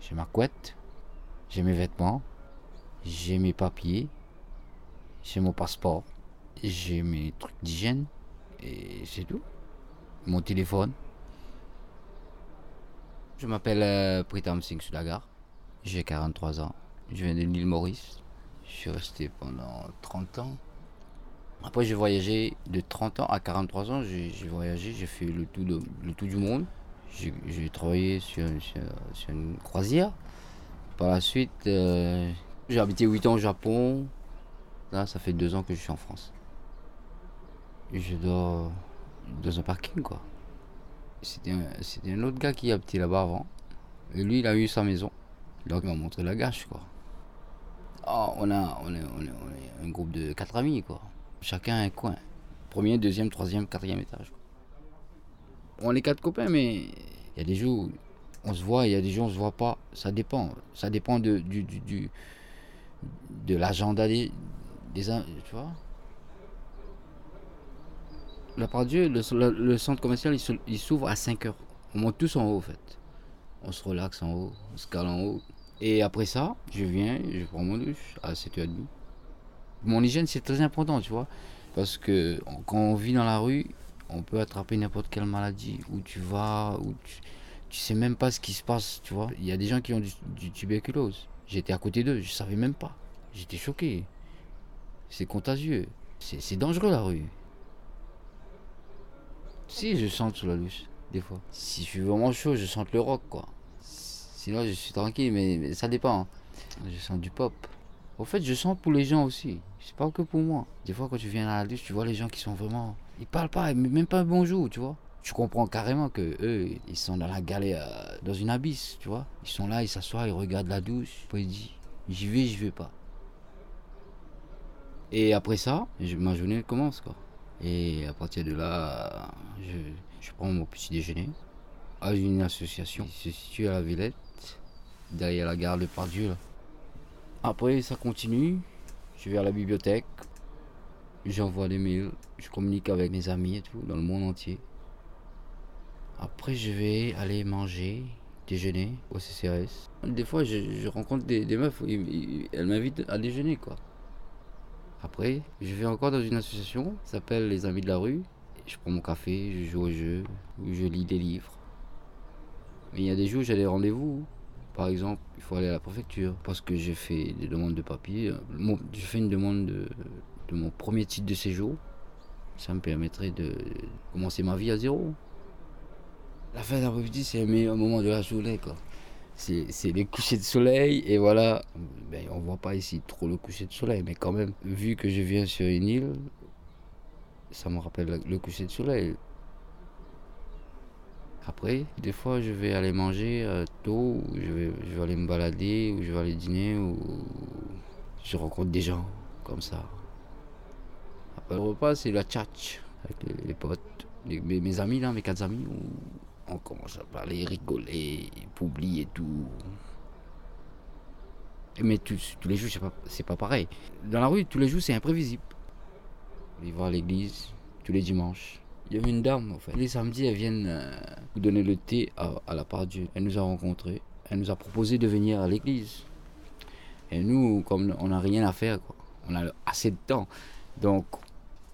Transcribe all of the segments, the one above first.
j'ai ma couette, j'ai mes vêtements, j'ai mes papiers, j'ai mon passeport, j'ai mes trucs d'hygiène et c'est tout. Mon téléphone. Je m'appelle euh, Pritam Singh Sudagar. J'ai 43 ans. Je viens de l'île Maurice. Je suis resté pendant 30 ans. Après, j'ai voyagé de 30 ans à 43 ans. J'ai voyagé, j'ai fait le le tout du monde. J'ai travaillé sur, sur- une croisière. Par la suite, euh, j'ai habité 8 ans au Japon. Là, ça fait 2 ans que je suis en France. Je dors dans un parking, quoi. C'était un, un autre gars qui habitait là-bas avant. Et lui, il a eu sa maison. Donc, il m'a montré la gâche, quoi. Ah, on, a, on, est, on, est, un groupe de 4 amis, quoi. Chacun un coin. Premier, deuxième, troisième, quatrième étage. quoi. On est quatre copains, mais y a des jours où on se voit, il y a des jours où on se voit pas. Ça dépend. Ça dépend de, du, du, de l'agenda des, des tu vois. La part Dieu, le, centre commercial, il s'ouvre à 5 heures. On monte tous en haut, en fait. On se relaxe en haut, on se cale en haut. Et après ça, je viens, je prends mon douche à 7h30. Mon hygiène, c'est très important, tu vois. Parce que quand on vit dans la rue, on peut attraper n'importe quelle maladie. Où tu vas, où tu, tu sais même pas ce qui se passe, tu vois. Il y a des gens qui ont du, tuberculose. J'étais à côté d'eux, je savais même pas. J'étais choqué. C'est contagieux. C'est dangereux la rue. Si, je sens sous la douche, des fois. Si je suis vraiment chaud, je sens le rock, quoi. Sinon, je suis tranquille, mais, ça dépend. hein. Je sens du pop. Au fait, je sens pour les gens aussi. C'est pas que pour moi. Des fois, quand tu viens à la douche, tu vois les gens qui sont vraiment. Ils parlent pas, même pas un bonjour, tu vois. Tu comprends carrément que eux, ils sont dans la galère, euh, dans une abysse, tu vois. Ils sont là, ils s'assoient, ils regardent la douche. Puis ils disent J'y vais, j'y vais pas. Et après ça, ma journée commence, quoi. Et à partir de là, je, je prends mon petit déjeuner à une association qui se situe à la Villette, derrière la gare de Pardieu. Après, ça continue. Je vais à la bibliothèque. J'envoie des mails. Je communique avec mes amis et tout, dans le monde entier. Après, je vais aller manger, déjeuner au CCRS. Des fois, je, rencontre des, meufs, elles m'invitent à déjeuner, quoi. Après, je vais encore dans une association, s'appelle Les Amis de la rue. Je prends mon café, je joue au jeu, je lis des livres. Mais il y a des jours où j'ai des rendez-vous. Par exemple, il faut aller à la préfecture parce que j'ai fait des demandes de papier. Mon- J'ai fait une demande de, de mon premier titre de séjour. Ça me permettrait de commencer ma vie à zéro. La fin d'après-midi, c'est le meilleur moment de la journée. quoi. C'est c'est les couchers de soleil et voilà. Ben, on voit pas ici trop le coucher de soleil, mais quand même, vu que je viens sur une île, ça me rappelle le coucher de soleil. Après, des fois, je vais aller manger euh, tôt, je vais, je vais aller me balader, ou je vais aller dîner, ou je rencontre des gens comme ça. Après le repas, c'est la tchatch avec les, potes, mes, amis là, mes quatre amis, on commence à parler, rigoler, publier et tout. Mais tous, tous les jours, c'est pas, pareil. Dans la rue, tous les jours, c'est imprévisible. On va à l'église tous les dimanches. Il y avait une dame, en fait. Les samedis, elle vient euh, nous donner le thé à, la part Dieu. Elle nous a rencontrés. Elle nous a proposé de venir à l'église. Et nous, comme on n'a rien à faire, on a assez de temps. Donc,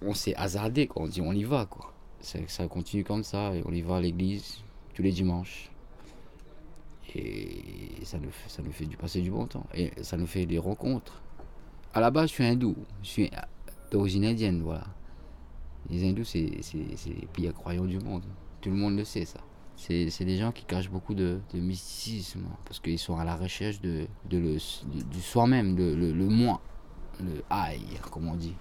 on s'est hasardé, quoi. on dit on y va. Quoi. Ça, continue comme ça. On y va à l'église tous les dimanches. Et ça nous, fait, ça nous fait du passer du bon temps. Et ça nous fait des rencontres. À la base, je suis hindou. Je suis d'origine indienne, voilà. Les hindous, c'est les pires croyants du monde. Tout le monde le sait, ça. C'est des gens qui cachent beaucoup de, mysticisme, parce qu'ils sont à la recherche de, de le, du soi-même, le, le moi, le aïe, comme on dit.